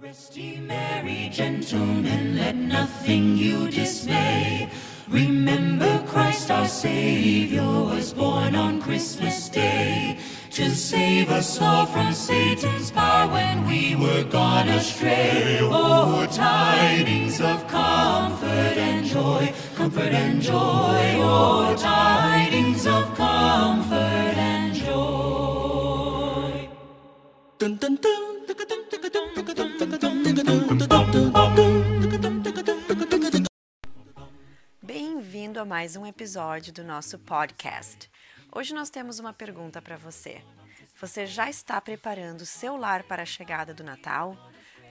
Rest ye merry gentlemen, let nothing you dismay. Remember Christ our Savior was born on Christmas Day to save us all from Satan's power when we were gone astray. Oh, tidings of comfort and joy, comfort and joy. Oh, tidings of comfort and joy. Dun, dun, dun. Bem-vindo a mais um episódio do nosso podcast. Hoje nós temos uma pergunta para você. Você já está preparando o seu lar para a chegada do Natal?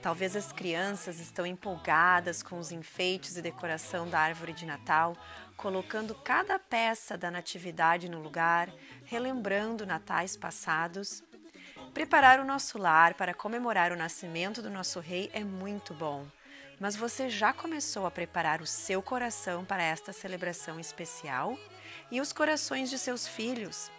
Talvez as crianças estão empolgadas com os enfeites e decoração da árvore de Natal, colocando cada peça da natividade no lugar, relembrando natais passados. Preparar o nosso lar para comemorar o nascimento do nosso rei é muito bom. Mas você já começou a preparar o seu coração para esta celebração especial? E os corações de seus filhos?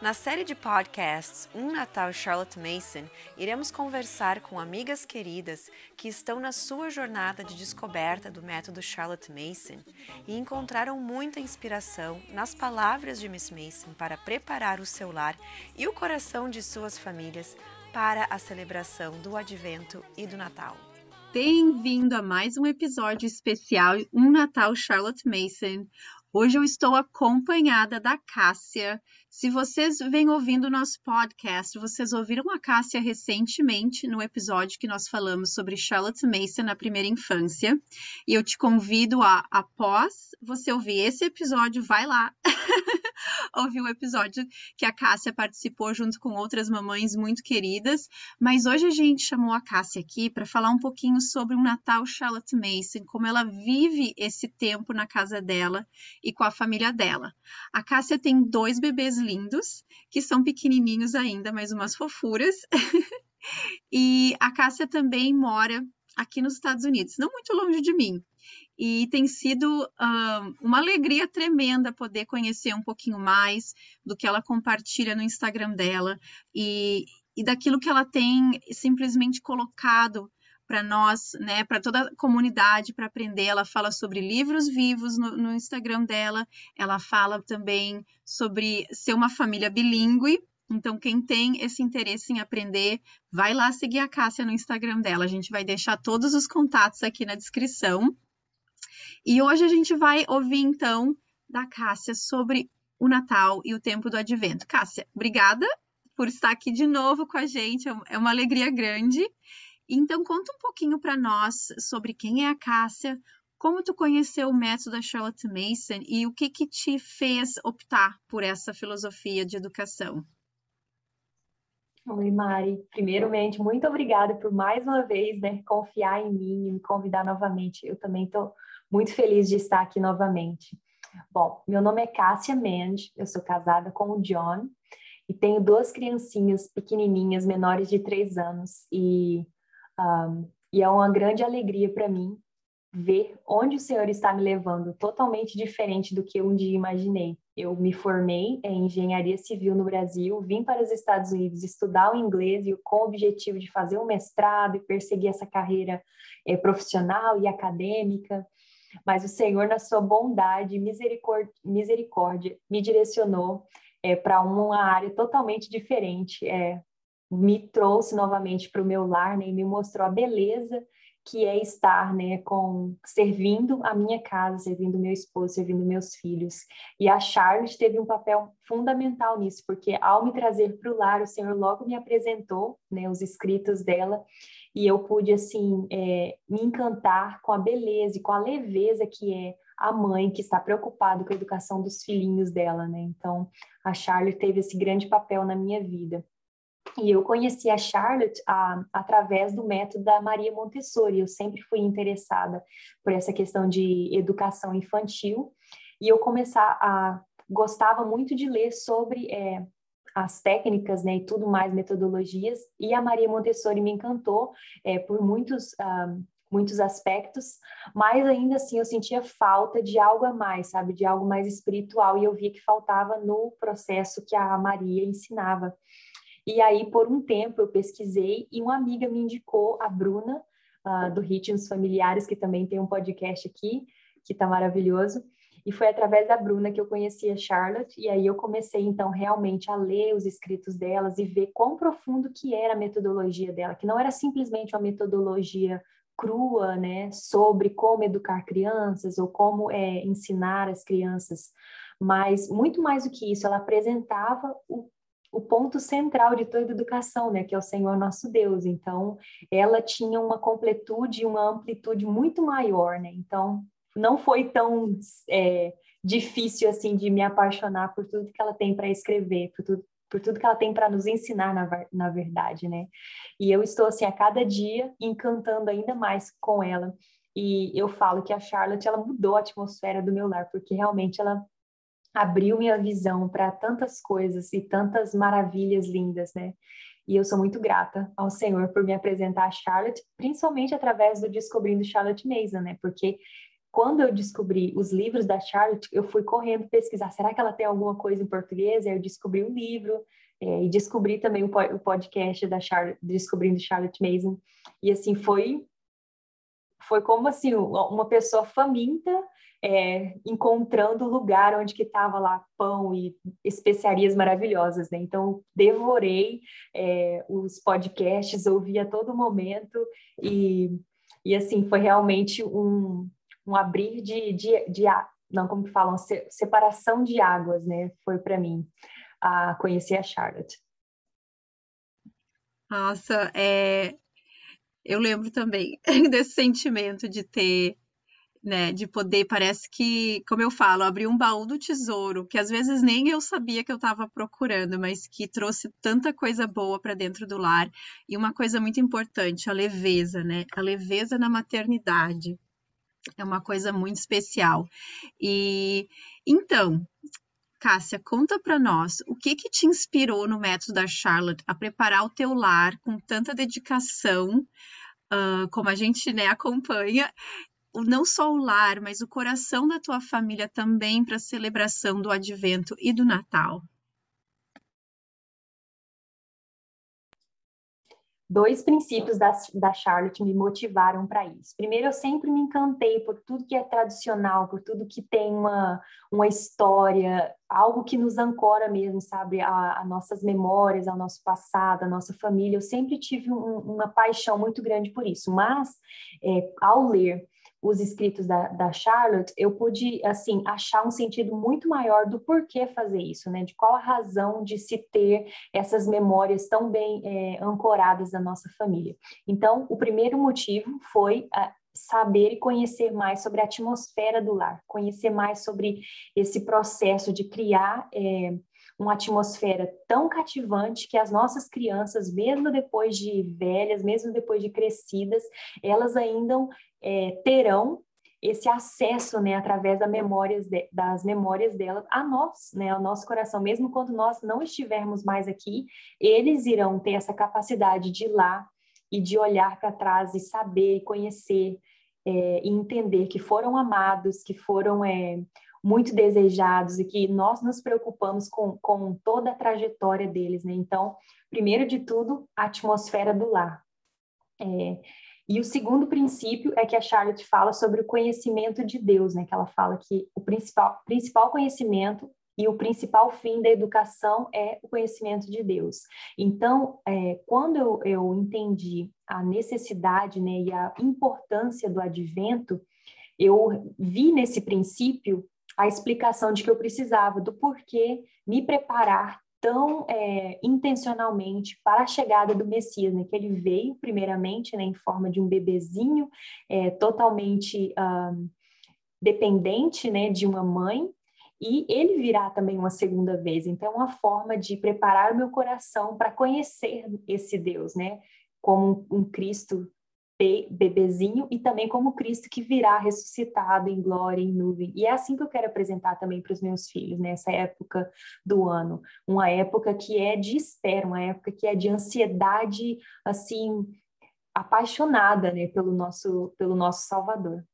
Na série de podcasts Um Natal Charlotte Mason, iremos conversar com amigas queridas que estão na sua jornada de descoberta do método Charlotte Mason e encontraram muita inspiração nas palavras de Miss Mason para preparar o seu lar e o coração de suas famílias para a celebração do Advento e do Natal. Bem-vindo a mais um episódio especial Um Natal Charlotte Mason. Hoje eu estou acompanhada da Cássia. Se vocês vêm ouvindo o nosso podcast, vocês ouviram a Cássia recentemente no episódio que nós falamos sobre Charlotte Mason na primeira infância. E eu te convido a, após você ouvir esse episódio, vai lá ouvir o episódio que a Cássia participou junto com outras mamães muito queridas. Mas hoje a gente chamou a Cássia aqui para falar um pouquinho sobre o Natal Charlotte Mason, como ela vive esse tempo na casa dela e com a família dela. A Cássia tem dois bebês lindos, que são pequenininhos ainda, mas umas fofuras. e a Cássia também mora aqui nos Estados Unidos, não muito longe de mim. E tem sido uh, uma alegria tremenda poder conhecer um pouquinho mais do que ela compartilha no Instagram dela e, e daquilo que ela tem simplesmente colocado para nós, né, para toda a comunidade para aprender. Ela fala sobre livros vivos no, no, Instagram dela, ela fala também sobre ser uma família bilíngue. Então, quem tem esse interesse em aprender, vai lá seguir a Cássia no Instagram dela. A gente vai deixar todos os contatos aqui na descrição. E hoje a gente vai ouvir então da Cássia sobre o Natal e o tempo do Advento. Cássia, obrigada por estar aqui de novo com a gente, é uma alegria grande. Então, conta um pouquinho para nós sobre quem é a Cássia, como tu conheceu o método da Charlotte Mason e o que que te fez optar por essa filosofia de educação. Oi, Mari. Primeiramente, muito obrigada por mais uma vez né, confiar em mim e me convidar novamente. Eu também estou muito feliz de estar aqui novamente. Bom, meu nome é Cássia Mende, eu sou casada com o John e tenho duas criancinhas pequenininhas, menores de três anos, e um, e é uma grande alegria para mim ver onde o Senhor está me levando, totalmente diferente do que eu um dia imaginei. Eu me formei em engenharia civil no Brasil, vim para os Estados Unidos estudar o inglês com o objetivo de fazer um mestrado e perseguir essa carreira é, profissional e acadêmica. Mas o Senhor, na sua bondade e misericórdia, misericórdia, me direcionou é, para uma área totalmente diferente, é, me trouxe novamente para o meu lar né, e me mostrou a beleza que é estar né, com servindo a minha casa, servindo meu esposo, servindo meus filhos. E a Charlotte teve um papel fundamental nisso, porque ao me trazer para o lar, o Senhor logo me apresentou né, os escritos dela e eu pude assim é, me encantar com a beleza e com a leveza que é a mãe que está preocupada com a educação dos filhinhos dela, né? Então, a Charlotte teve esse grande papel na minha vida. E eu conheci a Charlotte a, através do método da Maria Montessori. Eu sempre fui interessada por essa questão de educação infantil. E eu começar a gostava muito de ler sobre é, as técnicas, né, e tudo mais, metodologias. E a Maria Montessori me encantou é, por muitos uh, muitos aspectos, mas ainda assim eu sentia falta de algo a mais, sabe, de algo mais espiritual. E eu via que faltava no processo que a Maria ensinava. E aí, por um tempo, eu pesquisei e uma amiga me indicou a Bruna, uh, do Ritmos Familiares, que também tem um podcast aqui, que está maravilhoso. E foi através da Bruna que eu conheci a Charlotte, e aí eu comecei então realmente a ler os escritos delas e ver quão profundo que era a metodologia dela, que não era simplesmente uma metodologia crua, né, sobre como educar crianças ou como é, ensinar as crianças, mas muito mais do que isso, ela apresentava o, o ponto central de toda educação, né, que é o Senhor nosso Deus. Então, ela tinha uma completude, uma amplitude muito maior, né. Então, não foi tão é, difícil assim de me apaixonar por tudo que ela tem para escrever, por tudo, por tudo que ela tem para nos ensinar, na, na verdade, né? E eu estou, assim, a cada dia encantando ainda mais com ela. E eu falo que a Charlotte, ela mudou a atmosfera do meu lar, porque realmente ela abriu minha visão para tantas coisas e tantas maravilhas lindas, né? E eu sou muito grata ao Senhor por me apresentar a Charlotte, principalmente através do Descobrindo Charlotte Mason, né? Porque quando eu descobri os livros da Charlotte, eu fui correndo pesquisar, será que ela tem alguma coisa em português? Aí eu descobri o um livro é, e descobri também o, o podcast da Charlotte, Descobrindo Charlotte Mason. E assim, foi foi como assim, uma pessoa faminta é, encontrando o lugar onde que estava lá pão e especiarias maravilhosas, né? Então, devorei é, os podcasts, ouvi a todo momento e, e assim, foi realmente um, um abrir de, de, de não como que falam, separação de águas, né? Foi para mim a conhecer a Charlotte. Nossa, é, eu lembro também desse sentimento de ter, né, de poder, parece que, como eu falo, abrir um baú do tesouro, que às vezes nem eu sabia que eu estava procurando, mas que trouxe tanta coisa boa para dentro do lar. E uma coisa muito importante, a leveza, né? A leveza na maternidade é uma coisa muito especial. E então, Cássia, conta para nós o que que te inspirou no método da Charlotte a preparar o teu lar com tanta dedicação, uh, como a gente né, acompanha, não só o lar, mas o coração da tua família também para a celebração do Advento e do Natal. dois princípios da, da Charlotte me motivaram para isso. Primeiro, eu sempre me encantei por tudo que é tradicional, por tudo que tem uma, uma história, algo que nos ancora mesmo, sabe, a, a nossas memórias, ao nosso passado, a nossa família. Eu sempre tive um, uma paixão muito grande por isso, mas é, ao ler os escritos da, da Charlotte, eu pude, assim, achar um sentido muito maior do porquê fazer isso, né? De qual a razão de se ter essas memórias tão bem é, ancoradas na nossa família. Então, o primeiro motivo foi a, saber e conhecer mais sobre a atmosfera do lar, conhecer mais sobre esse processo de criar é, uma atmosfera tão cativante que as nossas crianças, mesmo depois de velhas, mesmo depois de crescidas, elas ainda é, terão esse acesso, né, através das memórias, de, das memórias delas a nós, né, ao nosso coração, mesmo quando nós não estivermos mais aqui, eles irão ter essa capacidade de ir lá e de olhar para trás e saber, conhecer é, e entender que foram amados, que foram é, muito desejados e que nós nos preocupamos com, com toda a trajetória deles, né? Então, primeiro de tudo, a atmosfera do lar. É, e o segundo princípio é que a Charlotte fala sobre o conhecimento de Deus, né? Que ela fala que o principal, principal conhecimento e o principal fim da educação é o conhecimento de Deus. Então, é, quando eu, eu entendi a necessidade né, e a importância do advento, eu vi nesse princípio a explicação de que eu precisava do porquê me preparar tão é, intencionalmente para a chegada do Messias, né? Que ele veio primeiramente, né, em forma de um bebezinho é, totalmente um, dependente, né, de uma mãe, e ele virá também uma segunda vez. Então, é uma forma de preparar o meu coração para conhecer esse Deus, né? Como um Cristo bebezinho e também como Cristo que virá ressuscitado em glória, em nuvem. E é assim que eu quero apresentar também para os meus filhos, nessa né? época do ano, uma época que é de espera, uma época que é de ansiedade, assim, apaixonada, né, pelo nosso, pelo nosso Salvador.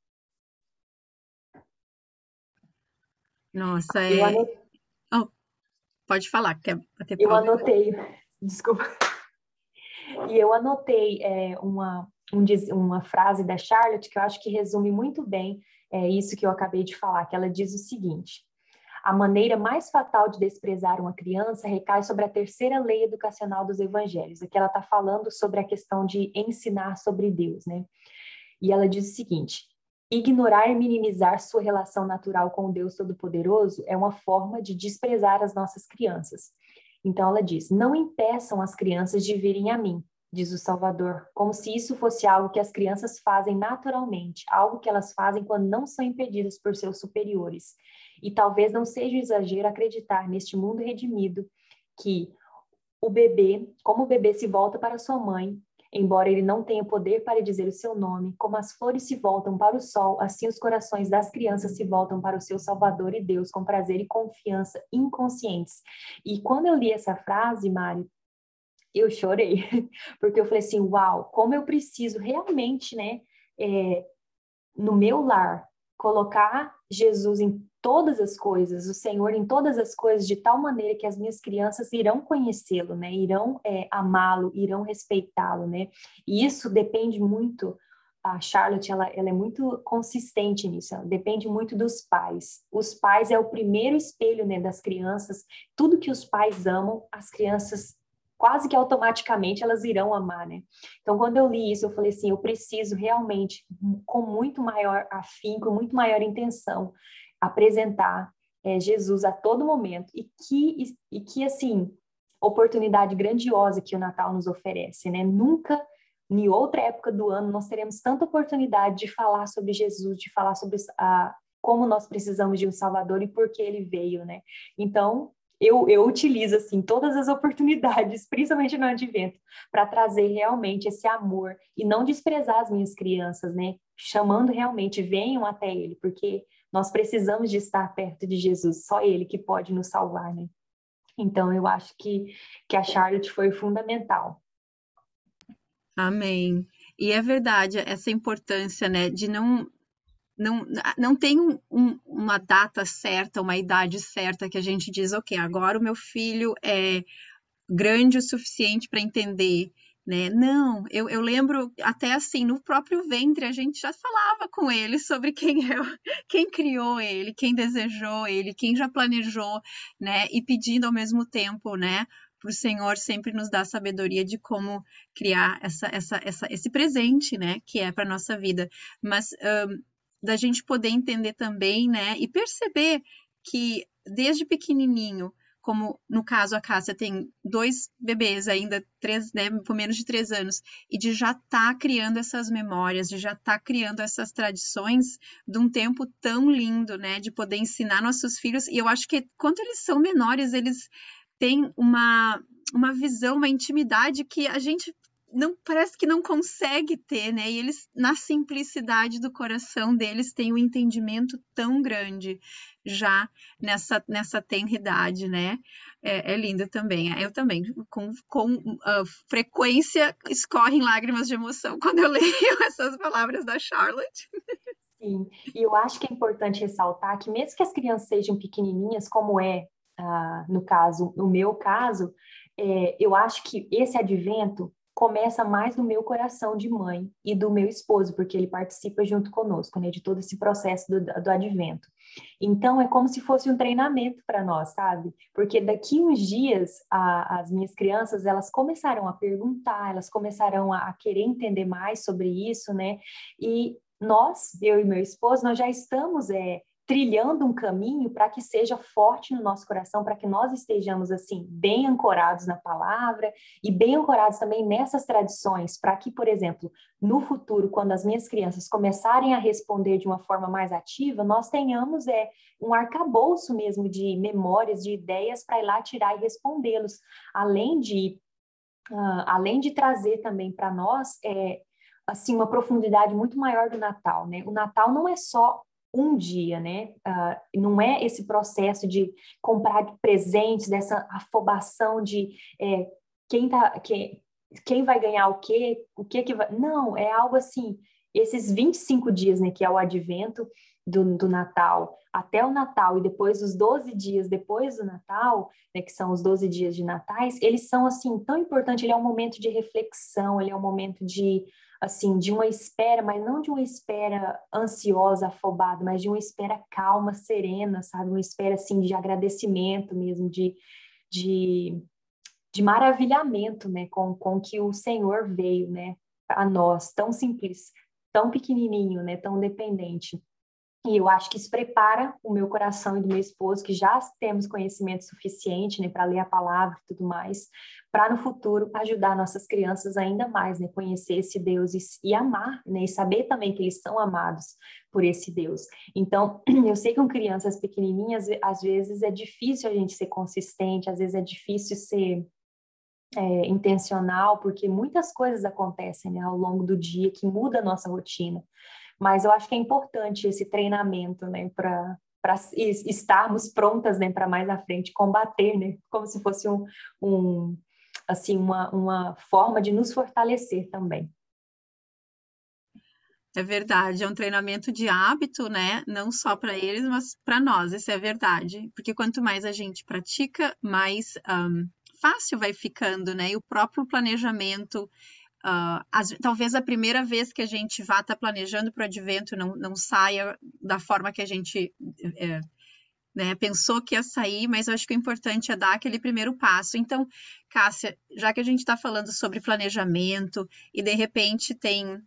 Nossa, é... Anotei... Oh, pode falar, quer bater Eu anotei desculpa. E eu anotei é, uma, um, uma frase da Charlotte que eu acho que resume muito bem é, isso que eu acabei de falar, que ela diz o seguinte: a maneira mais fatal de desprezar uma criança recai sobre a terceira lei educacional dos evangelhos. Aqui ela está falando sobre a questão de ensinar sobre Deus, né? E ela diz o seguinte: ignorar e minimizar sua relação natural com o Deus Todo-Poderoso é uma forma de desprezar as nossas crianças. Então ela diz: não impeçam as crianças de virem a mim, diz o Salvador, como se isso fosse algo que as crianças fazem naturalmente, algo que elas fazem quando não são impedidas por seus superiores. E talvez não seja um exagero acreditar neste mundo redimido que o bebê, como o bebê se volta para sua mãe, embora ele não tenha poder para dizer o seu nome, como as flores se voltam para o sol, assim os corações das crianças se voltam para o seu Salvador e Deus com prazer e confiança inconscientes. E quando eu li essa frase, Mari, eu chorei, porque eu falei assim, uau, como eu preciso realmente, né, é, no meu lar, colocar Jesus em todas as coisas, o Senhor em todas as coisas, de tal maneira que as minhas crianças irão conhecê-lo, né? Irão é, amá-lo, irão respeitá-lo, né? E isso depende muito. A Charlotte, ela, ela é muito consistente nisso. depende muito dos pais. Os pais é o primeiro espelho, né, das crianças. Tudo que os pais amam, as crianças quase que automaticamente elas irão amar, né? Então, quando eu li isso, eu falei assim, eu preciso realmente, com muito maior afinco, muito maior intenção, apresentar é, Jesus a todo momento e que, e que, assim, oportunidade grandiosa que o Natal nos oferece, né? Nunca, em outra época do ano, nós teremos tanta oportunidade de falar sobre Jesus, de falar sobre a, como nós precisamos de um Salvador e por que ele veio, né? Então, eu, eu utilizo assim todas as oportunidades, principalmente no advento, para trazer realmente esse amor e não desprezar as minhas crianças, né? Chamando realmente, venham até Ele, porque nós precisamos de estar perto de Jesus, só Ele que pode nos salvar, né? Então, eu acho que, que a Charlotte foi fundamental. Amém. E é verdade, essa importância, né, de não não, não tem um, um, uma data certa, uma idade certa que a gente diz, ok, agora o meu filho é grande o suficiente para entender, né? Não, eu, eu lembro até assim, no próprio ventre a gente já falava com ele sobre quem é, quem criou ele, quem desejou ele, quem já planejou, né? E pedindo ao mesmo tempo, né? Para o Senhor sempre nos dar sabedoria de como criar essa, essa, essa, esse presente, né? Que é para nossa vida. Mas um, da gente poder entender também, né, e perceber que desde pequenininho, como no caso a Cássia tem dois bebês ainda, três, né, por menos de três anos, e de já estar tá criando essas memórias, de já estar tá criando essas tradições de um tempo tão lindo, né, de poder ensinar nossos filhos. E eu acho que quando eles são menores, eles têm uma, uma visão, uma intimidade que a gente não parece que não consegue ter, né? E eles, na simplicidade do coração deles, têm um entendimento tão grande já nessa, nessa tenridade, né? É, é lindo também. Eu também, com, com uh, frequência, escorrem lágrimas de emoção quando eu leio essas palavras da Charlotte. Sim, e eu acho que é importante ressaltar que mesmo que as crianças sejam pequenininhas, como é uh, no caso, no meu caso, é, eu acho que esse advento começa mais no meu coração de mãe e do meu esposo, porque ele participa junto conosco, né, de todo esse processo do, do advento. Então, é como se fosse um treinamento para nós, sabe? Porque daqui uns dias, a, as minhas crianças, elas começarão a perguntar, elas começarão a, a querer entender mais sobre isso, né? E nós, eu e meu esposo, nós já estamos é, trilhando um caminho para que seja forte no nosso coração, para que nós estejamos assim bem ancorados na palavra e bem ancorados também nessas tradições, para que, por exemplo, no futuro, quando as minhas crianças começarem a responder de uma forma mais ativa, nós tenhamos é um arcabouço mesmo de memórias, de ideias para ir lá tirar e respondê-los, além de uh, além de trazer também para nós é, assim uma profundidade muito maior do Natal, né? O Natal não é só um dia, né? Uh, não é esse processo de comprar presentes, dessa afobação de é, quem, tá, quem, quem vai ganhar o quê, o que que vai... Não, é algo assim, esses 25 dias, né, que é o advento, do, do, Natal até o Natal e depois os 12 dias depois do Natal, né, que são os 12 dias de natais, eles são assim tão importantes, ele é um momento de reflexão, ele é um momento de assim, de uma espera, mas não de uma espera ansiosa, afobada, mas de uma espera calma, serena, sabe? Uma espera assim de agradecimento mesmo, de, de, de maravilhamento, né, com com que o Senhor veio, né, a nós, tão simples, tão pequenininho, né, tão dependente. E eu acho que isso prepara o meu coração e do meu esposo, que já temos conhecimento suficiente né, para ler a palavra e tudo mais, para no futuro ajudar nossas crianças ainda mais, né, conhecer esse Deus e, e, amar, né, e saber também que eles são amados por esse Deus. Então, eu sei que com crianças pequenininhas, às vezes é difícil a gente ser consistente, às vezes é difícil ser é, intencional, porque muitas coisas acontecem né, ao longo do dia que muda a nossa rotina. Mas eu acho que é importante esse treinamento, né, para para estarmos prontas, né, para mais à frente combater, né, como se fosse um, um assim uma, uma forma de nos fortalecer também. É verdade, é um treinamento de hábito, né? Não só para eles, mas para nós, isso é verdade. Porque quanto mais a gente pratica, mais um, fácil vai ficando, né? E o próprio planejamento Uh, as, talvez a primeira vez que a gente vá estar tá planejando para o advento não, não saia da forma que a gente é, né, pensou que ia sair, mas eu acho que o importante é dar aquele primeiro passo. Então, Cássia, já que a gente está falando sobre planejamento e de repente tem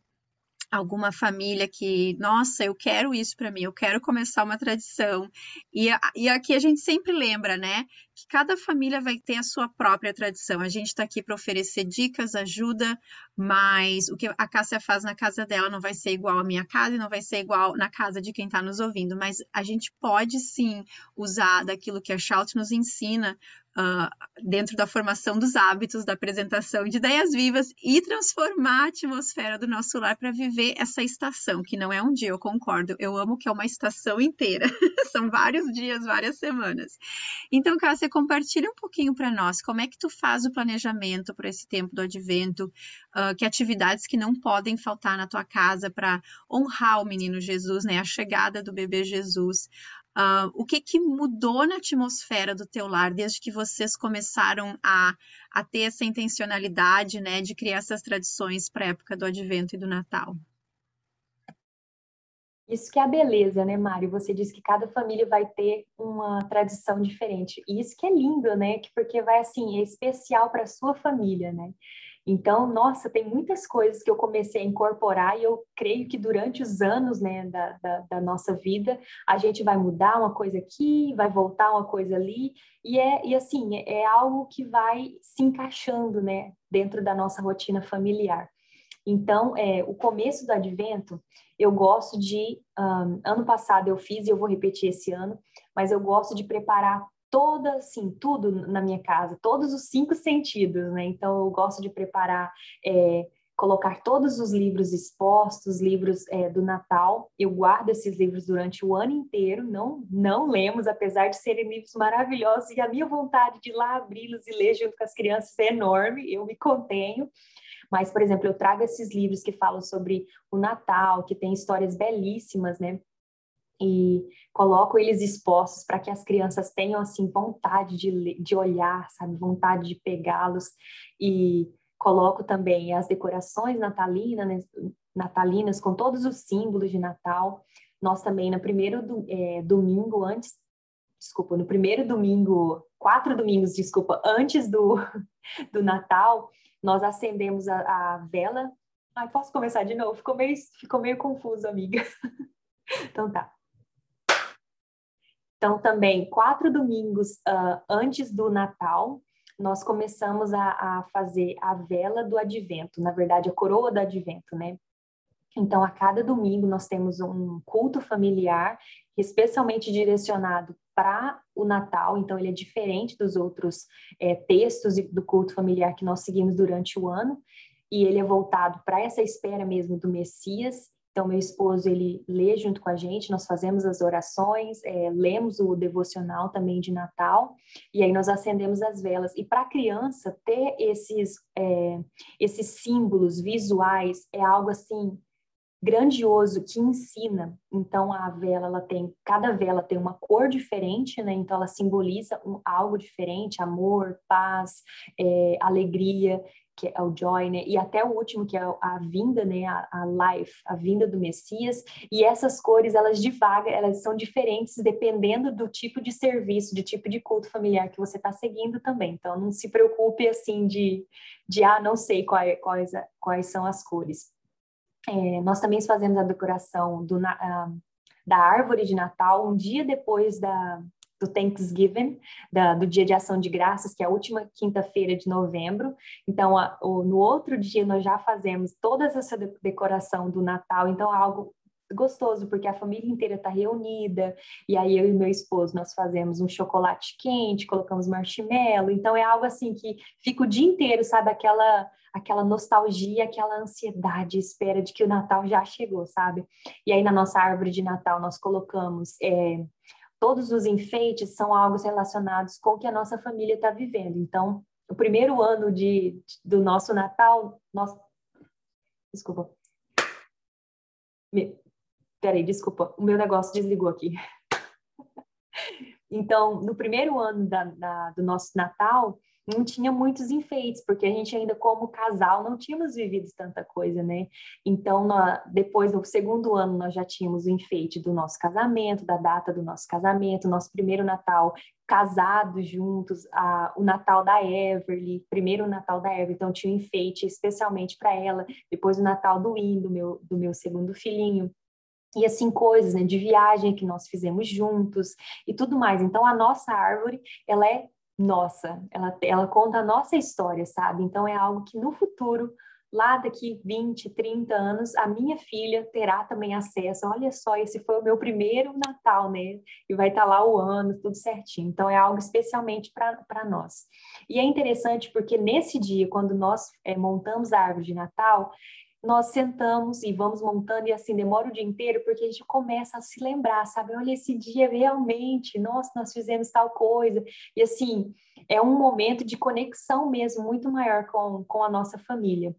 alguma família que, nossa, eu quero isso para mim, eu quero começar uma tradição. E, e aqui a gente sempre lembra, né, que cada família vai ter a sua própria tradição. A gente está aqui para oferecer dicas, ajuda, mas o que a Cássia faz na casa dela não vai ser igual à minha casa e não vai ser igual na casa de quem está nos ouvindo. Mas a gente pode sim usar daquilo que a Shout nos ensina uh, dentro da formação dos hábitos, da apresentação de ideias vivas e transformar a atmosfera do nosso lar para viver essa estação, que não é um dia, eu concordo. Eu amo que é uma estação inteira. São vários dias, várias semanas. Então, Cássia, compartilha um pouquinho para nós como é que tu faz o planejamento para esse tempo do advento, uh, que atividades que não podem faltar na tua casa para honrar o menino Jesus, né? A chegada do bebê Jesus. Uh, o que, que mudou na atmosfera do teu lar desde que vocês começaram a, a ter essa intencionalidade, né, de criar essas tradições para a época do Advento e do Natal? Isso que é a beleza, né, Mário? Você disse que cada família vai ter uma tradição diferente. E isso que é lindo, né? Porque vai assim, é especial para a sua família, né? Então, nossa, tem muitas coisas que eu comecei a incorporar e eu creio que durante os anos né, da, da, da, nossa vida, a gente vai mudar uma coisa aqui, vai voltar uma coisa ali, e, é, e assim, é, é algo que vai se encaixando né, dentro da nossa rotina familiar. Então, é, o começo do advento, eu gosto de. Um, ano passado eu fiz e eu vou repetir esse ano, mas eu gosto de preparar toda, assim, tudo na minha casa, todos os cinco sentidos, né? Então, eu gosto de preparar, é, colocar todos os livros expostos, livros é, do Natal. Eu guardo esses livros durante o ano inteiro, não, não lemos, apesar de serem livros maravilhosos, e a minha vontade de ir lá abri-los e ler junto com as crianças é enorme, eu me contenho. Mas, por exemplo, eu trago esses livros que falam sobre o Natal, que tem histórias belíssimas, né? E coloco eles expostos para que as crianças tenham assim vontade de, de olhar, sabe, vontade de pegá-los e coloco também as decorações natalinas, né, natalinas com todos os símbolos de Natal. Nós também no primeiro do, é, domingo antes, desculpa, no primeiro domingo, quatro domingos, desculpa, antes do, do Natal, nós acendemos a, a vela. Ai, posso começar de novo? Ficou meio, ficou meio confuso, amiga. então tá. Então, também, quatro domingos uh, antes do Natal, nós começamos a, a, fazer a vela do advento, na verdade, a coroa do advento, né? Então, a cada domingo, nós temos um culto familiar, especialmente direcionado para o Natal, então ele é diferente dos outros é, textos do culto familiar que nós seguimos durante o ano, e ele é voltado para essa espera mesmo do Messias então, meu esposo, ele lê junto com a gente, nós fazemos as orações, é, lemos o devocional também de Natal, e aí nós acendemos as velas. E para a criança, ter esses, é, esses símbolos visuais é algo assim grandioso que ensina. Então a vela ela tem, cada vela tem uma cor diferente, né? Então ela simboliza um, algo diferente, amor, paz, é, alegria que é o Joy, né? E até o último, que é a vinda, né? A, a Life, a vinda do Messias. E essas cores, elas divagam, elas são diferentes dependendo do tipo de serviço, de tipo de culto familiar que você está seguindo também. Então, não se preocupe, assim, de, de ah, não sei quais, quais, quais são as cores. É, nós também fazemos a decoração do, uh, da árvore de Natal um dia depois da, do Thanksgiving, da, do Dia de Ação de Graças, que é a última quinta-feira de novembro. Então, a, o, no outro dia, nós já fazemos toda essa decoração do Natal. Então, é algo gostoso, porque a família inteira está reunida, e aí eu e meu esposo, nós fazemos um chocolate quente, colocamos marshmallow, então é algo assim que fica o dia inteiro, sabe, aquela aquela nostalgia, aquela ansiedade, espera de que o Natal já chegou, sabe? E aí na nossa árvore de Natal nós colocamos é, todos os enfeites são algo relacionados com o que a nossa família está vivendo. Então, o primeiro ano de, do nosso Natal, nós... Desculpa. Peraí, desculpa, o meu negócio desligou aqui. Então, no primeiro ano da, da, do nosso Natal, não tinha muitos enfeites, porque a gente ainda como casal não tínhamos vivido tanta coisa, né? Então, na, depois, no segundo ano, nós já tínhamos o enfeite do nosso casamento, da data do nosso casamento, nosso primeiro Natal casados juntos, a, o Natal da Everly, primeiro Natal da Everly, então tinha um enfeite especialmente para ela, depois o Natal do Win, do meu, do meu segundo filhinho e assim coisas né, de viagem que nós fizemos juntos e tudo mais. Então a nossa árvore ela é nossa, ela, ela conta a nossa história, sabe? Então é algo que no futuro, lá daqui 20, 30 anos, a minha filha terá também acesso. Olha só, esse foi o meu primeiro Natal, né? E vai estar lá o ano, tudo certinho. Então é algo especialmente para nós. E é interessante porque nesse dia, quando nós é, montamos a árvore de Natal, nós sentamos e vamos montando e assim demora o dia inteiro porque a gente começa a se lembrar, sabe? Olha esse dia realmente, nossa, nós fizemos tal coisa. E assim, é um momento de conexão mesmo muito maior com, com a nossa família.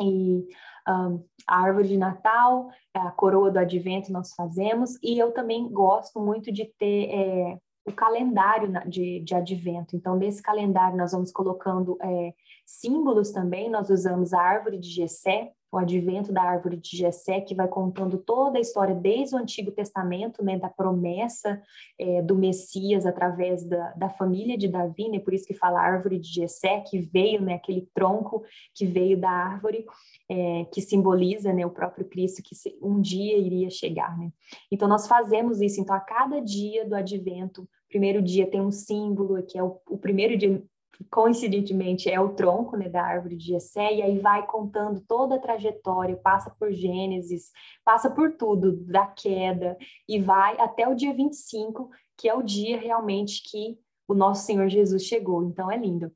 E um, a árvore de Natal, a coroa do advento nós fazemos, e eu também gosto muito de ter é, o calendário de, de advento. Então, nesse calendário, nós vamos colocando é, símbolos também. Nós usamos a árvore de Gessé, o advento da árvore de Jessé, que vai contando toda a história desde o Antigo Testamento, né, da promessa é, do Messias através da, da família de Davi, né, por isso que fala árvore de Jessé, que veio, né, aquele tronco que veio da árvore, é, que simboliza né, o próprio Cristo que um dia iria chegar. Né? Então, nós fazemos isso. Então, a cada dia do advento, primeiro dia tem um símbolo, que é o, o primeiro dia coincidentemente é o tronco né, da árvore de Jessé, e aí vai contando toda a trajetória, passa por Gênesis, passa por tudo, da queda, e vai até o dia 25, que é o dia realmente que o nosso Senhor Jesus chegou. Então é lindo.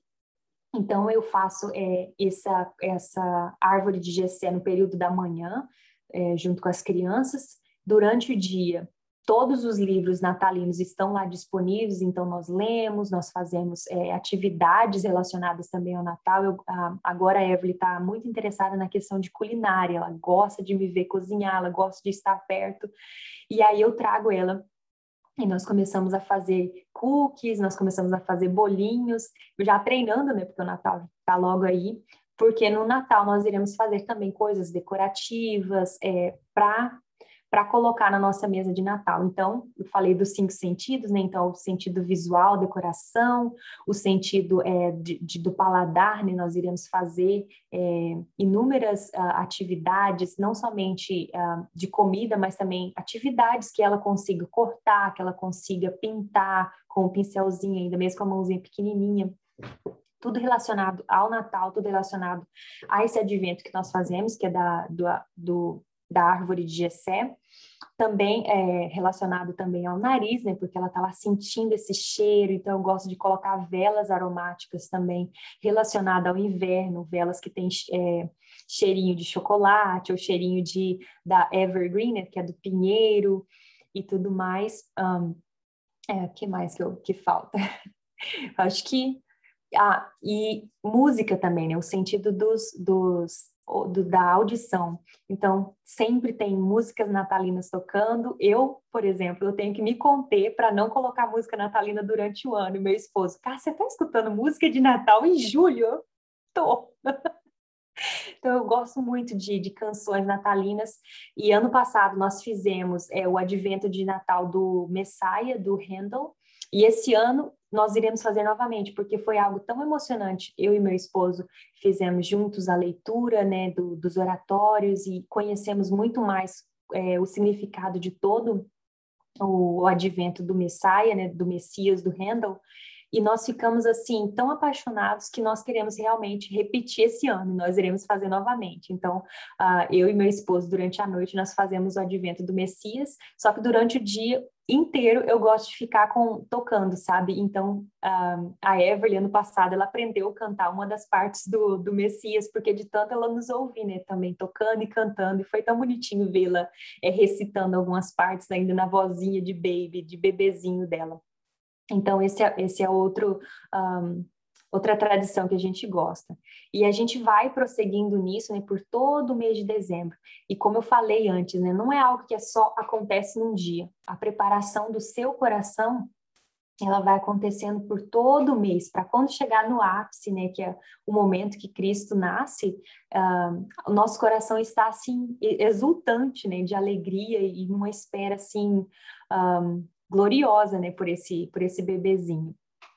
Então eu faço é, essa, essa árvore de Jessé no período da manhã, é, junto com as crianças. Durante o dia Todos os livros natalinos estão lá disponíveis, então nós lemos, nós fazemos é, atividades relacionadas também ao Natal. Eu, a, agora a Evelyn está muito interessada na questão de culinária, ela gosta de me ver cozinhar, ela gosta de estar perto, e aí eu trago ela e nós começamos a fazer cookies, nós começamos a fazer bolinhos, já treinando, né? Porque o Natal está logo aí. Porque no Natal nós iremos fazer também coisas decorativas é, para para colocar na nossa mesa de Natal. Então, eu falei dos cinco sentidos, né? Então, o sentido visual, decoração, o sentido é, de, de, do paladar, né? Nós iremos fazer é, inúmeras uh, atividades, não somente uh, de comida, mas também atividades que ela consiga cortar, que ela consiga pintar com um pincelzinho, ainda mesmo com a mãozinha pequenininha tudo relacionado ao Natal, tudo relacionado a esse advento que nós fazemos, que é da, do, do da árvore de Gessé, também é relacionado também ao nariz, né, porque ela estava sentindo esse cheiro, então eu gosto de colocar velas aromáticas também relacionadas ao inverno, velas que têm é, cheirinho de chocolate ou cheirinho de da evergreen, né, que é do pinheiro e tudo mais. Um, é, que mais que, eu, que falta? Acho que ah, e música também, né? O sentido dos, dos do, da audição. Então, sempre tem músicas natalinas tocando. Eu, por exemplo, eu tenho que me conter para não colocar música natalina durante o ano. Meu esposo, cara, você está escutando música de Natal em julho? Tô. Então, eu gosto muito de, de, canções natalinas. E ano passado nós fizemos é, o advento de Natal do Messiah, do Handel. E esse ano nós iremos fazer novamente, porque foi algo tão emocionante. Eu e meu esposo fizemos juntos a leitura né, do, dos oratórios e conhecemos muito mais é, o significado de todo o, advento do Messias, né, do Messias, do Handel. E nós ficamos assim tão apaixonados que nós queremos realmente repetir esse ano. Nós iremos fazer novamente. Então, uh, eu e meu esposo durante a noite nós fazemos o advento do Messias. Só que durante o dia inteiro eu gosto de ficar com, tocando, sabe? Então, uh, a Everly, ano passado, ela aprendeu a cantar uma das partes do, do Messias, porque de tanto ela nos ouve, né? Também tocando e cantando, e foi tão bonitinho vê-la é, recitando algumas partes ainda na vozinha de baby, de bebezinho dela. Então, esse é, esse é outro, um, outra tradição que a gente gosta. E a gente vai prosseguindo nisso né, por todo o mês de dezembro. E como eu falei antes, né, não é algo que é só acontece num dia. A preparação do seu coração ela vai acontecendo por todo o mês, para quando chegar no ápice, né, que é o momento que Cristo nasce, uh, o nosso coração está assim exultante, né, de alegria e numa espera assim um, gloriosa, né, por esse por esse bebezinho.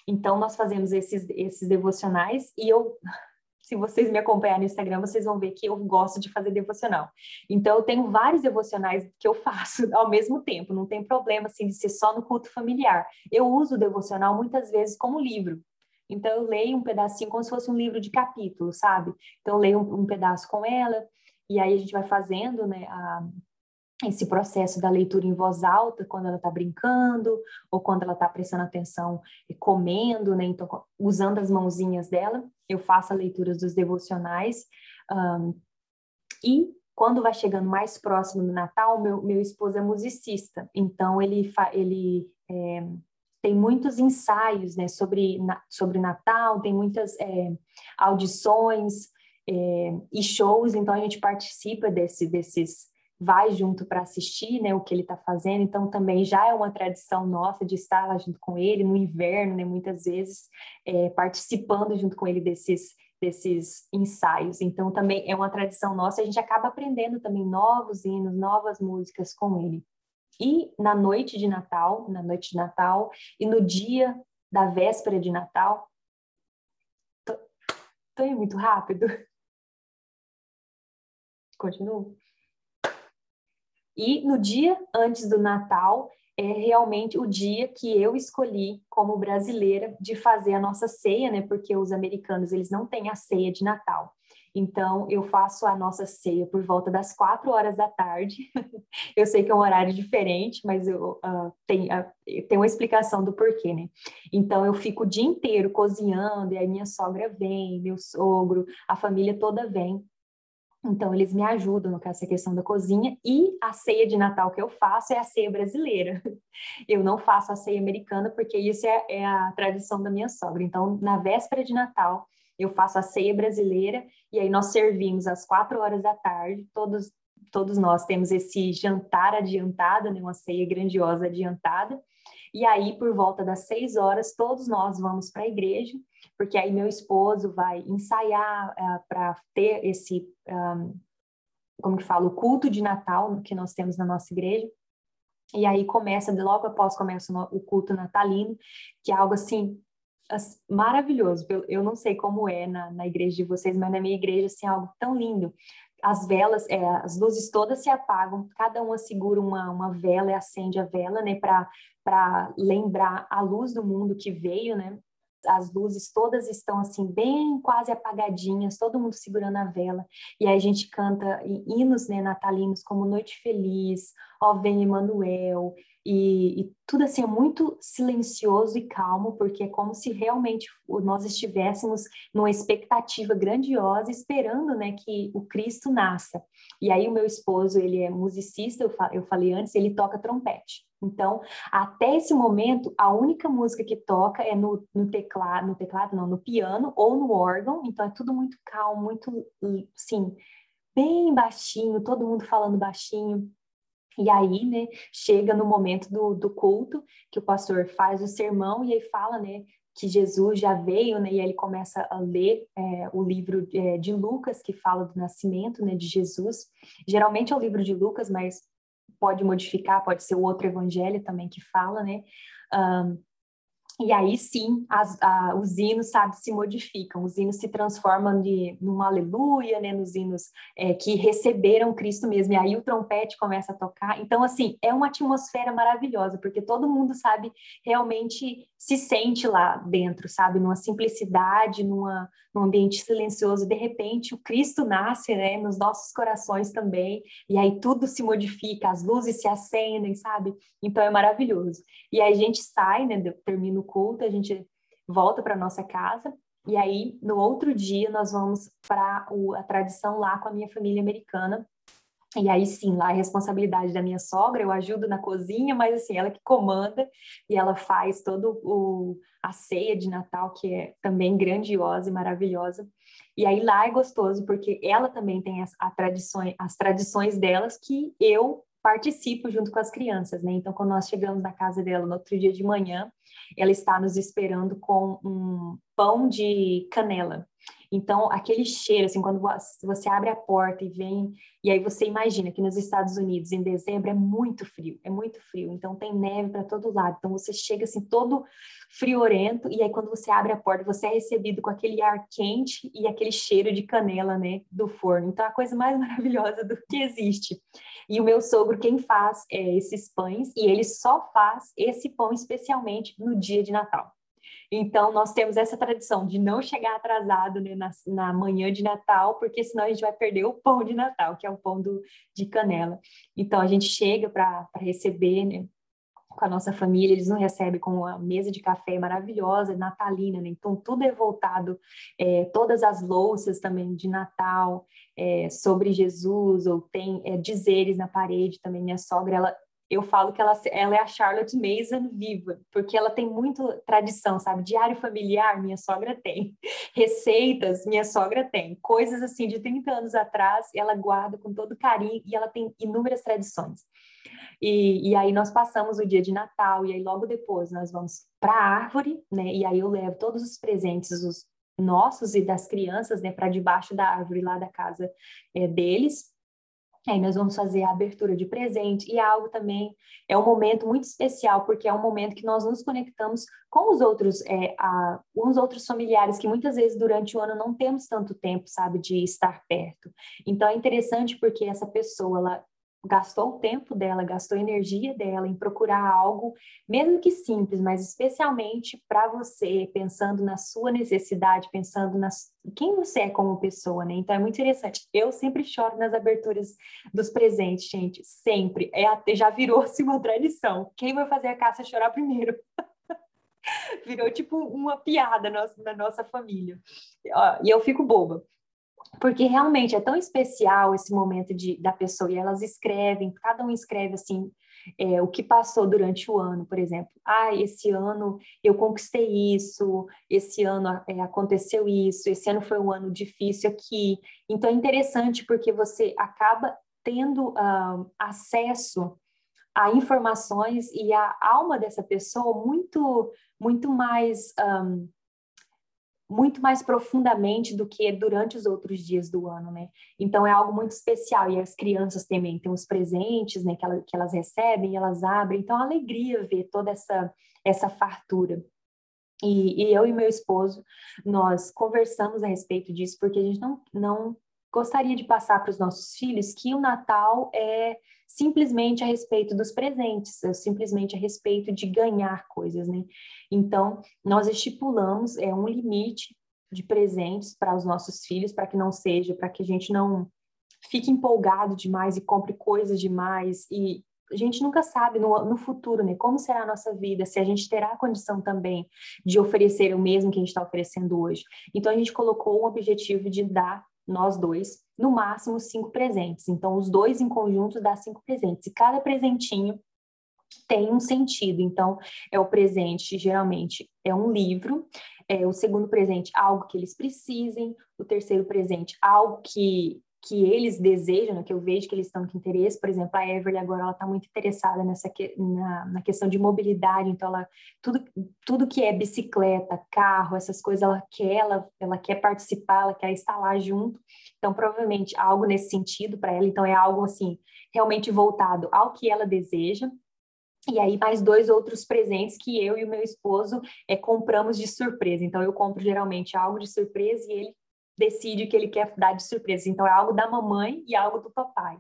Então nós fazemos esses esses devocionais e eu se vocês me acompanharem no Instagram, vocês vão ver que eu gosto de fazer devocional. Então, eu tenho vários devocionais que eu faço ao mesmo tempo, não tem problema assim de ser só no culto familiar. Eu uso o devocional muitas vezes como livro. Então, eu leio um pedacinho como se fosse um livro de capítulo, sabe? Então, eu leio um, um pedaço com ela, e aí a gente vai fazendo, né, a, esse processo da leitura em voz alta quando ela está brincando ou quando ela está prestando atenção e comendo, né? Então, usando as mãozinhas dela, eu faço a leitura dos devocionais. Um, e quando vai chegando mais próximo do Natal, meu, meu esposo é musicista, então ele, ele é, tem muitos ensaios né, sobre, na, sobre Natal, tem muitas é, audições é, e shows, então a gente participa desse, desses vai junto para assistir né, o que ele está fazendo, então também já é uma tradição nossa de estar lá junto com ele no inverno, né, muitas vezes é, participando junto com ele desses, desses ensaios. Então também é uma tradição nossa, a gente acaba aprendendo também novos hinos, novas músicas com ele. E na noite de Natal, na noite de Natal e no dia da véspera de Natal, tô, tô indo muito rápido. Continuo. E no dia antes do Natal é realmente o dia que eu escolhi como brasileira de fazer a nossa ceia, né? Porque os americanos eles não têm a ceia de Natal. Então, eu faço a nossa ceia por volta das quatro horas da tarde. eu sei que é um horário diferente, mas eu uh, tenho, uh, tem uma explicação do porquê, né? Então, eu fico o dia inteiro cozinhando, e aí minha sogra vem, meu sogro, a família toda vem. Então, eles me ajudam nessa questão da cozinha e a ceia de Natal que eu faço é a ceia brasileira. Eu não faço a ceia americana porque isso é, é a tradição da minha sogra. Então, na véspera de Natal, eu faço a ceia brasileira e aí nós servimos às quatro horas da tarde. Todos, todos nós temos esse jantar adiantado, né? uma ceia grandiosa adiantada. E aí, por volta das seis horas, todos nós vamos para a igreja porque aí meu esposo vai ensaiar uh, eh, para ter esse, um, como que fala, o culto de Natal que nós temos na nossa igreja. E aí começa, logo após começa o culto natalino, que é algo assim maravilhoso. Eu, eu não sei como é na, na igreja de vocês, mas na minha igreja assim, é algo tão lindo. As velas, é, as luzes todas se apagam, cada uma segura uma, uma vela e acende a vela, né, para lembrar a luz do mundo que veio, né, as luzes todas estão assim bem quase apagadinhas, todo mundo segurando a vela, e aí a gente canta hinos né, natalinos como Noite Feliz, Ó Vem Emanuel, e, e, tudo assim é muito silencioso e calmo, porque é como se realmente nós estivéssemos numa expectativa grandiosa, esperando né, que o Cristo nasça. E aí o meu esposo, ele é musicista, eu, eu falei antes, ele toca trompete. Então, até esse momento, a única música que toca é no, no teclado, no teclado não, no piano ou no órgão, então é tudo muito calmo, muito, sim, bem baixinho, todo mundo falando baixinho. E aí, né, chega no momento do, do culto, que o pastor faz o sermão e aí fala, né, que Jesus já veio, né, e aí ele começa a ler é, o livro é, de Lucas, que fala do nascimento, né, de Jesus. Geralmente é o livro de Lucas, mas pode modificar, pode ser o outro evangelho também que fala, né? Um, e aí sim, as, a, os hinos, sabe, se modificam, os hinos se transformam de numa aleluia, né, nos hinos é, que receberam Cristo mesmo, e aí o trompete começa a tocar. Então, assim, é uma atmosfera maravilhosa, porque todo mundo, sabe, realmente se sente lá dentro, sabe, numa simplicidade, numa, num ambiente silencioso. De repente, o Cristo nasce, né, nos nossos corações também, e aí tudo se modifica, as luzes se acendem, sabe? Então, é maravilhoso. E aí a gente sai, né, termina o culto, a gente volta para nossa casa e aí no outro dia nós vamos para a tradição lá com a minha família americana. E aí sim, lá é responsabilidade da minha sogra, eu ajudo na cozinha, mas assim, ela que comanda e ela faz todo o a ceia de Natal que é também grandiosa e maravilhosa. E aí lá é gostoso porque ela também tem as, a tradições, as tradições delas que eu participo junto com as crianças, né? Então, quando nós chegamos na casa dela no outro dia de manhã, ela está nos esperando com um pão de canela. Então, aquele cheiro, assim, quando você abre a porta e vem, e aí você imagina que nos Estados Unidos, em dezembro, é muito frio, é muito frio, então tem neve para todo lado. Então, você chega, assim, todo friorento, e aí quando você abre a porta, você é recebido com aquele ar quente e aquele cheiro de canela, né, do forno. Então, é a coisa mais maravilhosa do que existe. E o meu sogro, quem faz é, esses pães, e ele só faz esse pão especialmente no dia de Natal. Então, nós temos essa tradição de não chegar atrasado né, na, na, manhã de Natal, porque senão a gente vai perder o pão de Natal, que é o pão do, de canela. Então, a gente chega para receber né, com a nossa família, eles nos recebem com uma mesa de café maravilhosa, natalina, né? Então, tudo é voltado, é, todas as louças também de Natal, é, sobre Jesus, ou tem é, dizeres na parede também. Minha sogra, ela eu falo que ela, ela é a Charlotte Mason viva, porque ela tem muito tradição, sabe? Diário familiar, minha sogra tem. Receitas, minha sogra tem. Coisas assim de 30 anos atrás, ela guarda com todo carinho e ela tem inúmeras tradições. E, e aí nós passamos o dia de Natal, e aí logo depois nós vamos para a árvore, né? E aí eu levo todos os presentes, os nossos e das crianças, né, para debaixo da árvore lá da casa é, deles, Aí nós vamos fazer a abertura de presente e algo também é um momento muito especial porque é um momento que nós nos conectamos com os outros, é, a, uns outros familiares que muitas vezes durante o ano não temos tanto tempo, sabe, de estar perto. Então é interessante porque essa pessoa ela gastou o tempo dela, gastou a energia dela em procurar algo, mesmo que simples, mas especialmente para você, pensando na sua necessidade, pensando na quem você é como pessoa, né? Então é muito interessante. Eu sempre choro nas aberturas dos presentes, gente, sempre. É até já virou-se uma tradição. Quem vai fazer a caça chorar primeiro? Virou tipo uma piada na nossa família. E eu fico boba porque realmente é tão especial esse momento de, da pessoa e elas escrevem, cada um escreve assim é, o que passou durante o ano, por exemplo. Ah, esse ano eu conquistei isso, esse ano é, aconteceu isso, esse ano foi um ano difícil aqui. Então é interessante porque você acaba tendo uh, acesso a informações e a alma dessa pessoa muito muito mais um, muito mais profundamente do que durante os outros dias do ano, né? Então é algo muito especial e as crianças também têm os presentes, né, que, ela, que elas recebem, elas abrem, então é alegria ver toda essa essa fartura. E, e eu e meu esposo nós conversamos a respeito disso porque a gente não não gostaria de passar para os nossos filhos que o Natal é simplesmente a respeito dos presentes, é simplesmente a respeito de ganhar coisas, né? Então, nós estipulamos é um limite de presentes para os nossos filhos, para que não seja, para que a gente não fique empolgado demais e compre coisas demais e a gente nunca sabe no, no futuro, né? Como será a nossa vida, se a gente terá a condição também de oferecer o mesmo que a gente está oferecendo hoje. Então, a gente colocou um objetivo de dar nós dois, no máximo cinco presentes. Então, os dois em conjunto dá cinco presentes. E cada presentinho tem um sentido. Então, é o presente, geralmente, é um livro. É, o segundo presente, algo que eles precisem. O terceiro presente, algo que que eles desejam, né, que eu vejo que eles estão com interesse, por exemplo, a Everly agora ela está muito interessada nessa que, na, na, questão de mobilidade, então ela tudo, tudo que é bicicleta, carro, essas coisas ela quer, ela, ela quer participar, ela quer estar lá junto, então provavelmente algo nesse sentido para ela, então é algo assim realmente voltado ao que ela deseja. E aí, mais dois outros presentes que eu e o meu esposo é, compramos de surpresa. Então, eu compro geralmente algo de surpresa e ele decide que ele quer dar de surpresa. Então, é algo da mamãe e algo do papai.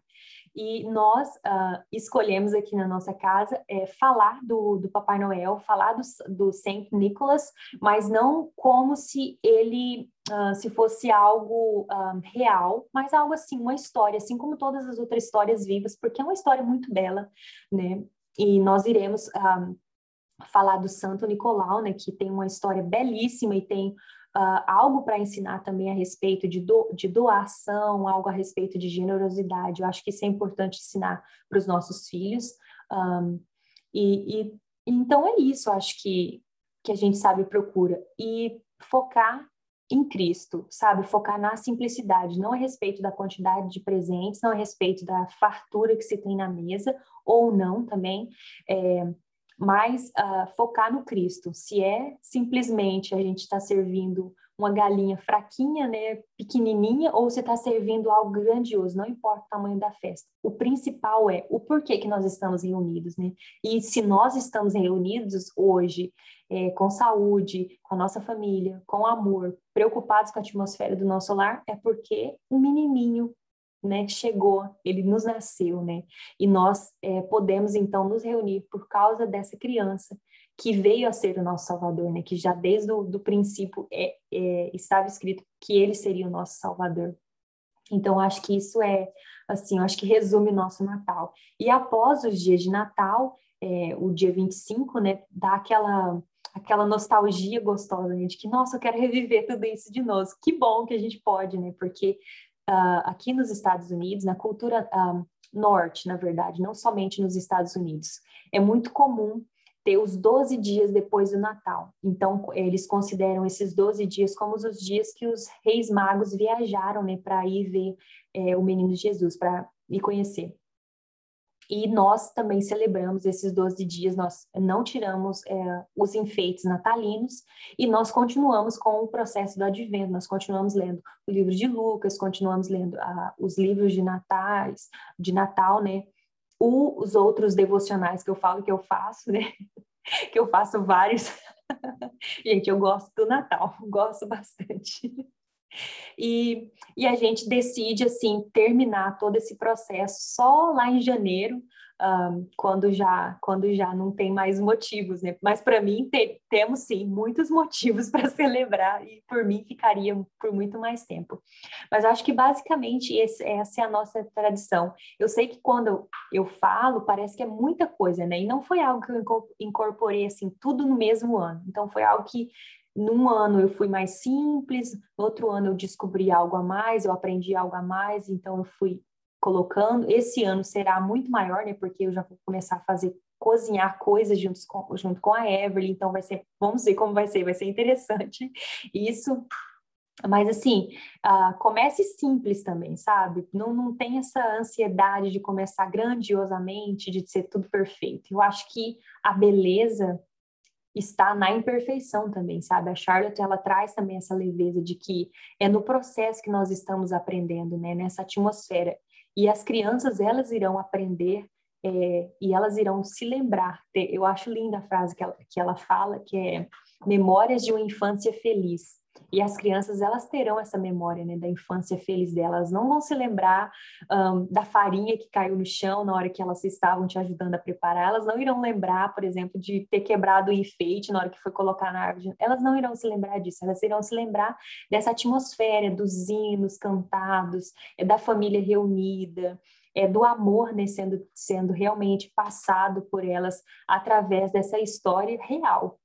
E nós uh, escolhemos aqui na nossa casa é, falar do, do Papai Noel, falar do, do Saint Nicholas, mas não como se ele uh, se fosse algo uh, real, mas algo assim, uma história, assim como todas as outras histórias vivas, porque é uma história muito bela, né? E nós iremos falar do Santo Nicolau, né? Que tem uma história belíssima e tem uh, algo para ensinar também a respeito de, do, de doação, algo a respeito de generosidade. Eu acho que isso é importante ensinar para os nossos filhos. Um, e, e, então é isso, eu acho que, que a gente sabe procura. E focar em Cristo, sabe? Focar na simplicidade, não a respeito da quantidade de presentes, não a respeito da fartura que se tem na mesa, ou não também, é, mas uh, focar no Cristo. Se é simplesmente a gente está servindo uma galinha fraquinha, né, pequenininha, ou você está servindo algo grandioso, não importa o tamanho da festa. O principal é o porquê que nós estamos reunidos, né? E se nós estamos reunidos hoje é, com saúde, com a nossa família, com amor, preocupados com a atmosfera do nosso lar, é porque um menininho né, chegou, ele nos nasceu, né? E nós é, podemos então nos reunir por causa dessa criança que veio a ser o nosso Salvador, né? Que já desde o do princípio é, é, estava escrito que ele seria o nosso Salvador. Então acho que isso é assim, acho que resume o nosso Natal. E após os dias de Natal, é, o dia 25, né, dá aquela aquela nostalgia gostosa, né, de que, nossa, eu quero reviver tudo isso de novo. Que bom que a gente pode, né? Porque uh, aqui nos Estados Unidos, na cultura uh, norte, na verdade, não somente nos Estados Unidos, é muito comum ter os 12 dias depois do Natal. Então, eles consideram esses 12 dias como os dias que os reis magos viajaram né, para ir ver é, o menino Jesus, para ir conhecer. E nós também celebramos esses 12 dias, nós não tiramos é, os enfeites natalinos e nós continuamos com o processo do advento, nós continuamos lendo o livro de Lucas, continuamos lendo ah, os livros de natais, de Natal, né? O, os outros devocionais que eu falo que eu faço, né? que eu faço vários. Gente, eu gosto do Natal, gosto bastante. E, e a gente decide, assim, terminar todo esse processo só lá em janeiro, um, quando, já, quando já não tem mais motivos, né? Mas para mim te, temos, sim, muitos motivos para celebrar e por mim ficaria por muito mais tempo. Mas acho que basicamente esse, essa é a nossa tradição. Eu sei que quando eu falo, parece que é muita coisa, né? E não foi algo que eu incorporei, assim, tudo no mesmo ano. Então foi algo que num ano eu fui mais simples, outro ano eu descobri algo a mais, eu aprendi algo a mais, então eu fui colocando. Esse ano será muito maior, né? Porque eu já vou começar a fazer cozinhar coisas com, junto com a Evelyn, então vai ser, vamos ver como vai ser, vai ser interessante isso. Mas assim, uh, comece simples também, sabe? Não, não tem essa ansiedade de começar grandiosamente, de ser tudo perfeito. Eu acho que a beleza está na imperfeição também, sabe? A Charlotte, ela traz também essa leveza de que é no processo que nós estamos aprendendo, né? Nessa atmosfera. E as crianças, elas irão aprender é, e elas irão se lembrar. Eu acho linda a frase que ela, que ela fala, que é memórias de uma infância feliz. E as crianças, elas terão essa memória, né, da infância feliz delas. Não vão se lembrar um, da farinha que caiu no chão na hora que elas estavam te ajudando a preparar. Elas não irão lembrar, por exemplo, de ter quebrado o enfeite na hora que foi colocar na árvore. Elas não irão se lembrar disso. Elas irão se lembrar dessa atmosfera, dos hinos cantados, é da família reunida, é do amor né, sendo, sendo realmente passado por elas através dessa história real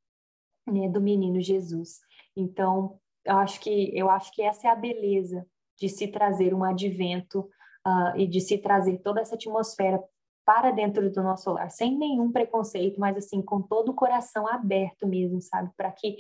né, do menino Jesus. Então, eu acho que eu acho que essa é a beleza de se trazer um advento uh, e de se trazer toda essa atmosfera para dentro do nosso lar, sem nenhum preconceito, mas assim, com todo o coração aberto mesmo, sabe? Para que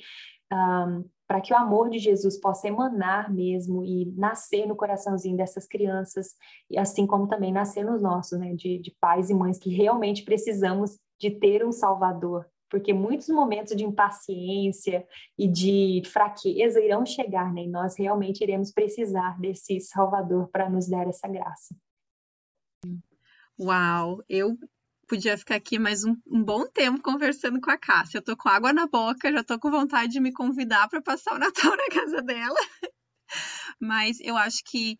um, para que o amor de Jesus possa emanar mesmo e nascer no coraçãozinho dessas crianças, e assim como também nascer nos nossos, né, de, de pais e mães que realmente precisamos de ter um Salvador, porque muitos momentos de impaciência e de fraqueza irão chegar, né, e nós realmente iremos precisar desse Salvador para nos dar essa graça. Uau, eu podia ficar aqui mais um, um, bom tempo conversando com a Cássia. Eu tô com água na boca, já tô com vontade de me convidar para passar o Natal na casa dela. Mas eu acho que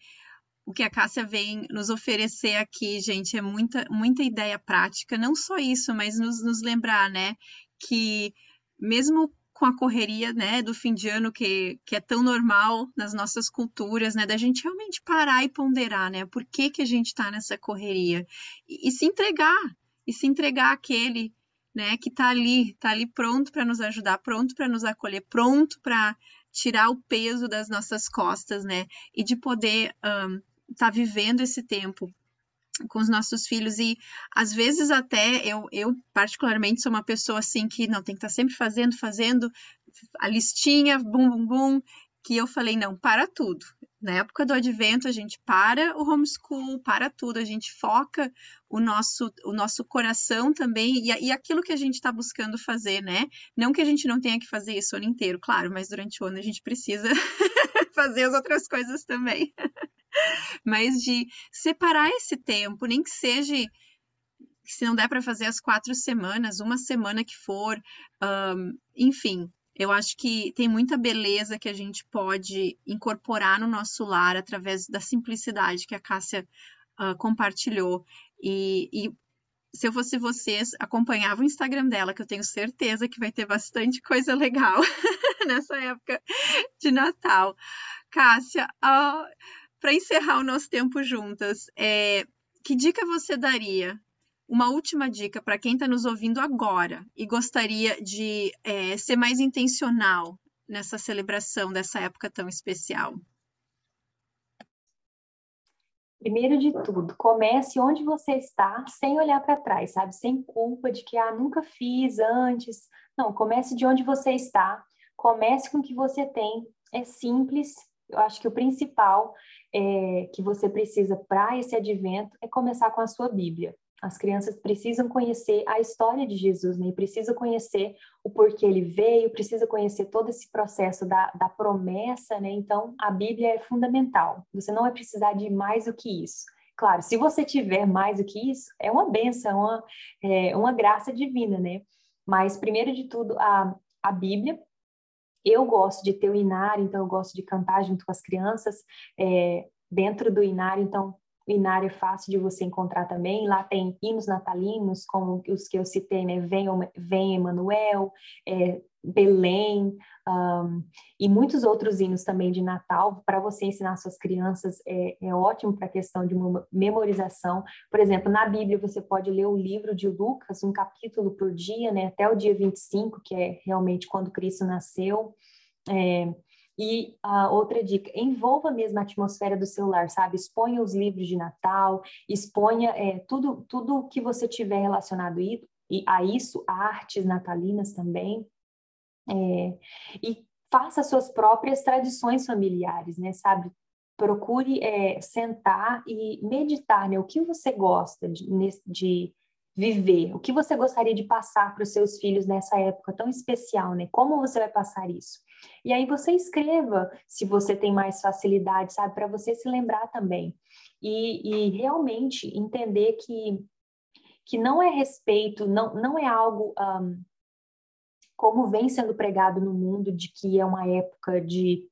o que a Cássia vem nos oferecer aqui, gente, é muita, muita ideia prática. Não só isso, mas nos, nos lembrar, né, que mesmo com a correria, né, do fim de ano que, que é tão normal nas nossas culturas, né, da gente realmente parar e ponderar, né, por que que a gente está nessa correria e, e se entregar, e se entregar àquele né, que está ali, está ali pronto para nos ajudar, pronto para nos acolher, pronto para tirar o peso das nossas costas, né, e de poder um, tá vivendo esse tempo com os nossos filhos e às vezes até eu, eu particularmente sou uma pessoa assim que não tem que estar tá sempre fazendo, fazendo a listinha, bum, bum, bum, que eu falei, não, para tudo. Na época do advento, a gente para o homeschool, para tudo, a gente foca o nosso, o nosso coração também e, e aquilo que a gente está buscando fazer, né? Não que a gente não tenha que fazer isso o ano inteiro, claro, mas durante o ano a gente precisa fazer as outras coisas também. Mas de separar esse tempo, nem que seja se não der para fazer as quatro semanas, uma semana que for, um, enfim, eu acho que tem muita beleza que a gente pode incorporar no nosso lar através da simplicidade que a Cássia uh, compartilhou. E, e, se eu fosse vocês, acompanhava o Instagram dela, que eu tenho certeza que vai ter bastante coisa legal nessa época de Natal. Cássia, uh, para encerrar o nosso tempo juntas, é, que dica você daria uma última dica para quem está nos ouvindo agora e gostaria de é, ser mais intencional nessa celebração dessa época tão especial? Primeiro de tudo, comece onde você está, sem olhar para trás, sabe? Sem culpa de que ah, nunca fiz antes. Não, comece de onde você está, comece com o que você tem. É simples. Eu acho que o principal é, que você precisa para esse advento é começar com a sua Bíblia. As crianças precisam conhecer a história de Jesus, né? Precisam conhecer o porquê ele veio, precisa conhecer todo esse processo da, da promessa, né? Então, a Bíblia é fundamental. Você não vai precisar de mais do que isso. Claro, se você tiver mais do que isso, é uma benção, uma, é, uma graça divina, né? Mas, primeiro de tudo, a, a Bíblia. Eu gosto de ter o inário, então eu gosto de cantar junto com as crianças. É, dentro do inário, então Inário é fácil de você encontrar também. Lá tem hinos natalinos, como os que eu citei, né? Vem, Vem Emanuel, é, Belém, um, e muitos outros hinos também de Natal, para você ensinar suas crianças, é, é ótimo para a questão de memorização. Por exemplo, na Bíblia você pode ler o livro de Lucas, um capítulo por dia, né? Até o dia 25, que é realmente quando Cristo nasceu. É, e a outra dica, envolva mesmo a atmosfera do celular, sabe? Exponha os livros de Natal, exponha é, tudo, tudo que você tiver relacionado a isso, artes natalinas também. É, e faça suas próprias tradições familiares, né? Sabe? Procure é, sentar e meditar, né? O que você gosta de, de viver, o que você gostaria de passar para os seus filhos nessa época tão especial, né? Como você vai passar isso? E aí você escreva se você tem mais facilidade, sabe, para você se lembrar também. E, e realmente entender que, que não é respeito, não, não é algo um, como vem sendo pregado no mundo, de que é uma época de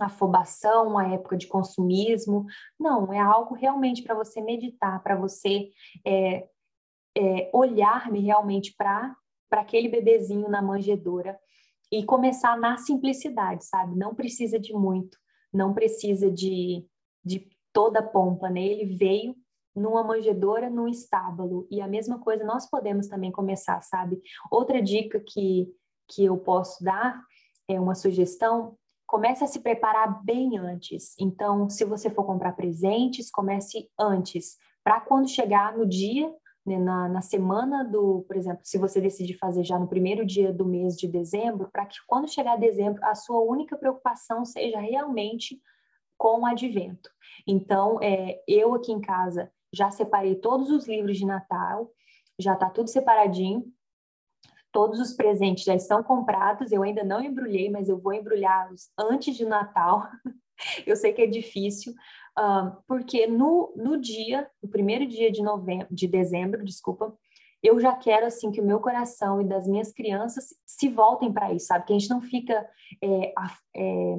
afobação, uma época de consumismo. Não, é algo realmente para você meditar, para você é, é, olhar realmente para aquele bebezinho na manjedoura e começar na simplicidade, sabe? Não precisa de muito, não precisa de, de toda a pompa, né? Ele veio numa manjedoura, num estábulo, e a mesma coisa nós podemos também começar, sabe? Outra dica que, que eu posso dar é uma sugestão, comece a se preparar bem antes. Então, se você for comprar presentes, comece antes, para quando chegar no dia né, na, na semana do, por exemplo, se você decidir fazer já no primeiro dia do mês de dezembro, para que quando chegar dezembro, a sua única preocupação seja realmente com o advento. Então, é, eu aqui em casa já separei todos os livros de Natal, já está tudo separadinho, todos os presentes já estão comprados, eu ainda não embrulhei, mas eu vou embrulhá-los antes de Natal. eu sei que é difícil, uh, porque no, no dia, no primeiro dia de novembro, de dezembro, desculpa, eu já quero assim que o meu coração e das minhas crianças se voltem para isso, sabe? Que a gente não fica é, é,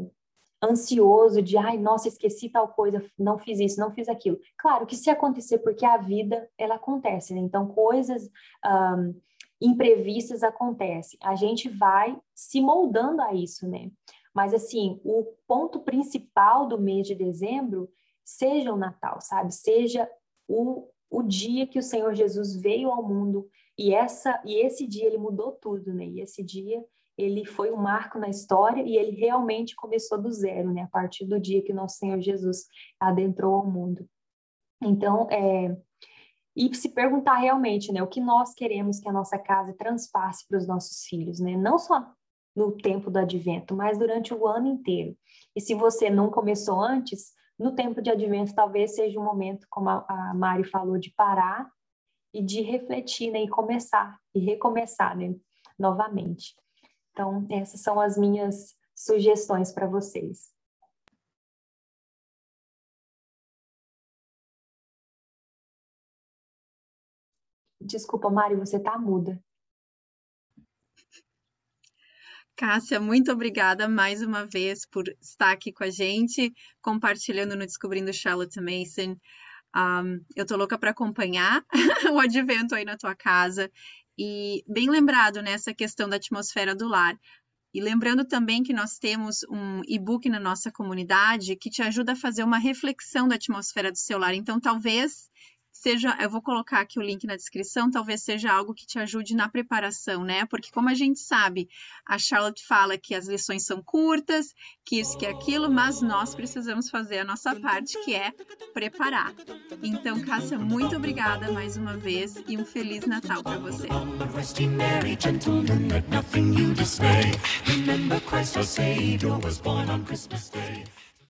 ansioso de, ai, nossa, esqueci tal coisa, não fiz isso, não fiz aquilo. Claro que se acontecer, porque a vida, ela acontece, né? Então, coisas um, imprevistas acontecem. A gente vai se moldando a isso, né? Mas, assim, o ponto principal do mês de dezembro seja o Natal, sabe? Seja o, o dia que o Senhor Jesus veio ao mundo e essa e esse dia ele mudou tudo, né? E esse dia ele foi um marco na história e ele realmente começou do zero, né? A partir do dia que nosso Senhor Jesus adentrou ao mundo. Então, é, e se perguntar realmente, né, o que nós queremos que a nossa casa transpasse para os nossos filhos, né? Não só no tempo do advento, mas durante o ano inteiro. E se você não começou antes, no tempo de advento talvez seja um momento, como a, Mari falou, de parar e de refletir, né, e começar e recomeçar, né, novamente. Então, essas são as minhas sugestões para vocês. Desculpa, Mari, você está muda. Cássia, muito obrigada mais uma vez por estar aqui com a gente, compartilhando no Descobrindo Charlotte Mason. Um, eu tô louca para acompanhar o advento aí na tua casa e bem lembrado nessa questão da atmosfera do lar. E lembrando também que nós temos um e-book na nossa comunidade que te ajuda a fazer uma reflexão da atmosfera do seu lar. Então, talvez seja, eu vou colocar aqui o link na descrição, talvez seja algo que te ajude na preparação, né? Porque como a gente sabe, a Charlotte fala que as lições são curtas, que isso, que aquilo, mas nós precisamos fazer a nossa parte, que é preparar. Então, Cássia, muito obrigada mais uma vez e um feliz Natal para você. Christmas Day.